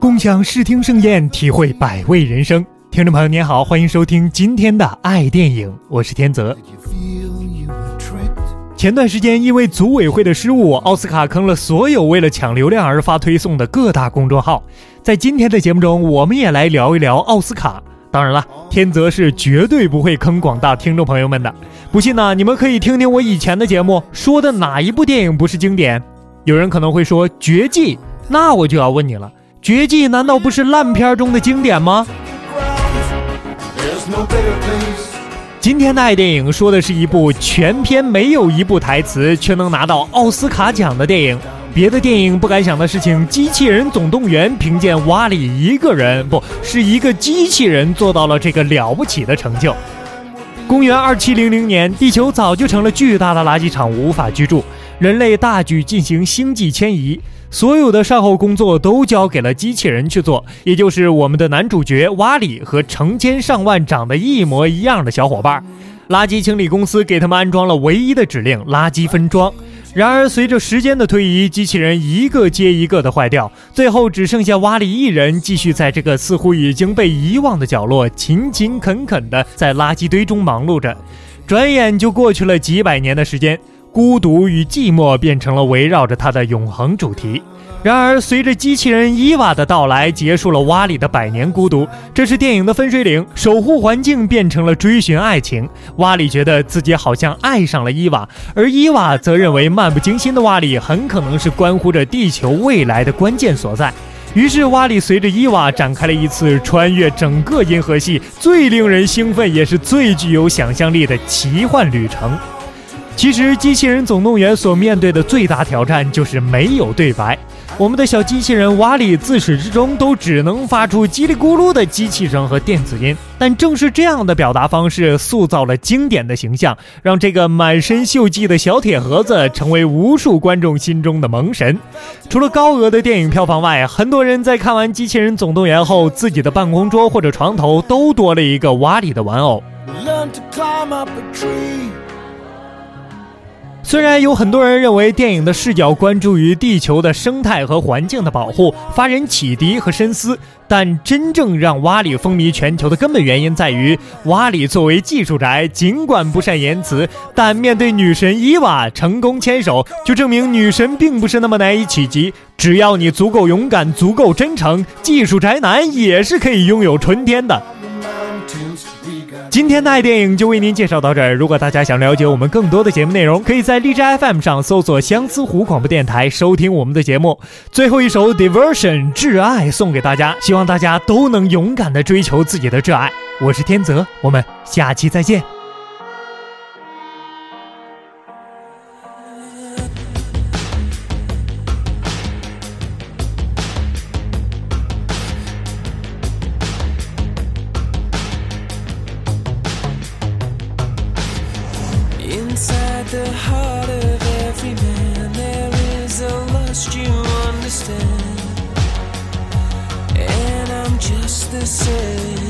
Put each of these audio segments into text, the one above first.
共享视听盛宴，体会百味人生。听众朋友您好，欢迎收听今天的爱电影，我是天泽。前段时间因为组委会的失误，奥斯卡坑了所有为了抢流量而发推送的各大公众号。在今天的节目中，我们也来聊一聊奥斯卡。当然了，天泽是绝对不会坑广大听众朋友们的。不信呢，你们可以听听我以前的节目，说的哪一部电影不是经典？有人可能会说《绝技》，那我就要问你了。绝技难道不是烂片中的经典吗？今天的爱电影说的是一部全片没有一部台词却能拿到奥斯卡奖的电影。别的电影不敢想的事情，《机器人总动员》凭借瓦里一个人，不是一个机器人做到了这个了不起的成就。公元二七零零年，地球早就成了巨大的垃圾场，无法居住，人类大举进行星际迁移。所有的善后工作都交给了机器人去做，也就是我们的男主角瓦里和成千上万长得一模一样的小伙伴。垃圾清理公司给他们安装了唯一的指令：垃圾分装。然而，随着时间的推移，机器人一个接一个的坏掉，最后只剩下瓦里一人继续在这个似乎已经被遗忘的角落勤勤恳恳地在垃圾堆中忙碌着。转眼就过去了几百年的时间。孤独与寂寞变成了围绕着他的永恒主题。然而，随着机器人伊娃的到来，结束了瓦里的百年孤独。这是电影的分水岭，守护环境变成了追寻爱情。瓦里觉得自己好像爱上了伊娃，而伊娃则认为漫不经心的瓦里很可能是关乎着地球未来的关键所在。于是，瓦里随着伊娃展开了一次穿越整个银河系最令人兴奋，也是最具有想象力的奇幻旅程。其实，《机器人总动员》所面对的最大挑战就是没有对白。我们的小机器人瓦里自始至终都只能发出叽里咕噜的机器声和电子音，但正是这样的表达方式，塑造了经典的形象，让这个满身锈迹的小铁盒子成为无数观众心中的萌神。除了高额的电影票房外，很多人在看完《机器人总动员》后，自己的办公桌或者床头都多了一个瓦里的玩偶。虽然有很多人认为电影的视角关注于地球的生态和环境的保护，发人启迪和深思，但真正让瓦里风靡全球的根本原因在于，瓦里作为技术宅，尽管不善言辞，但面对女神伊娃成功牵手，就证明女神并不是那么难以企及。只要你足够勇敢，足够真诚，技术宅男也是可以拥有春天的。今天的爱电影就为您介绍到这儿。如果大家想了解我们更多的节目内容，可以在荔枝 FM 上搜索相思湖广播电台收听我们的节目。最后一首 Diversion 挚爱送给大家，希望大家都能勇敢的追求自己的挚爱。我是天泽，我们下期再见。The heart of every man. There is a lust you understand. And i'm just the same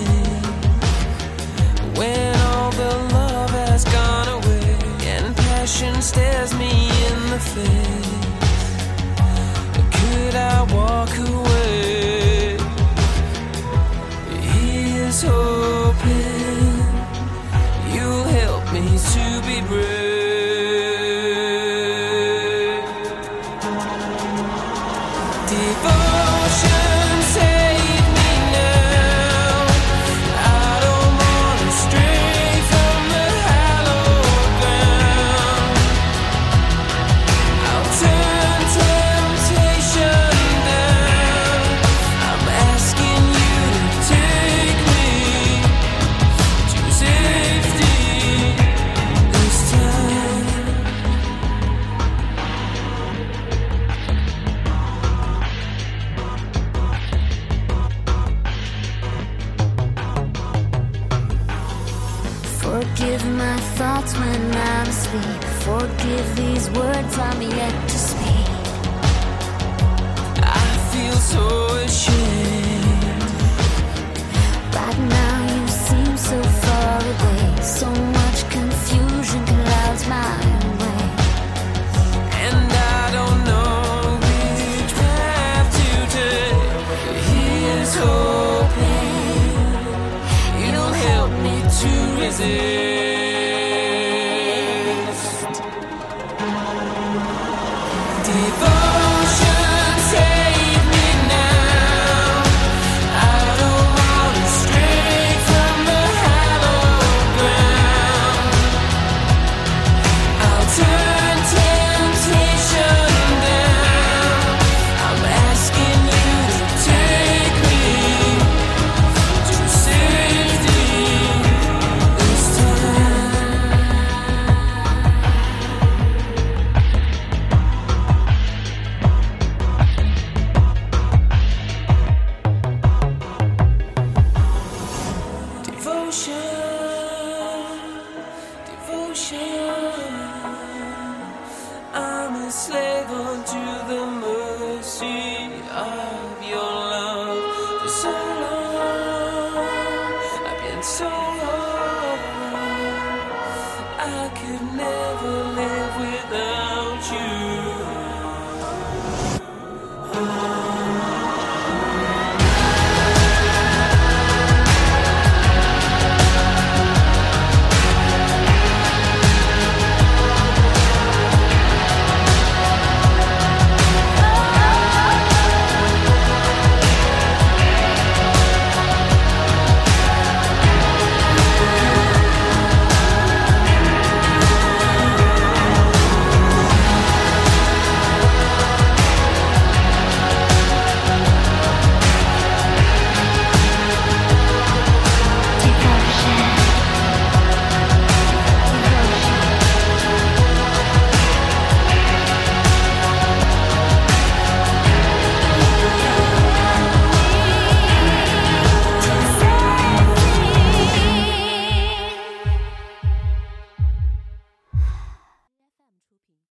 nights when I'm asleep. Forgive these words I'm yet to speak. I feel so ashamed. Right now you seem so far away. So much confusion clouds my way. And I don't know which path to take. Here's hoping you'll help me to resist.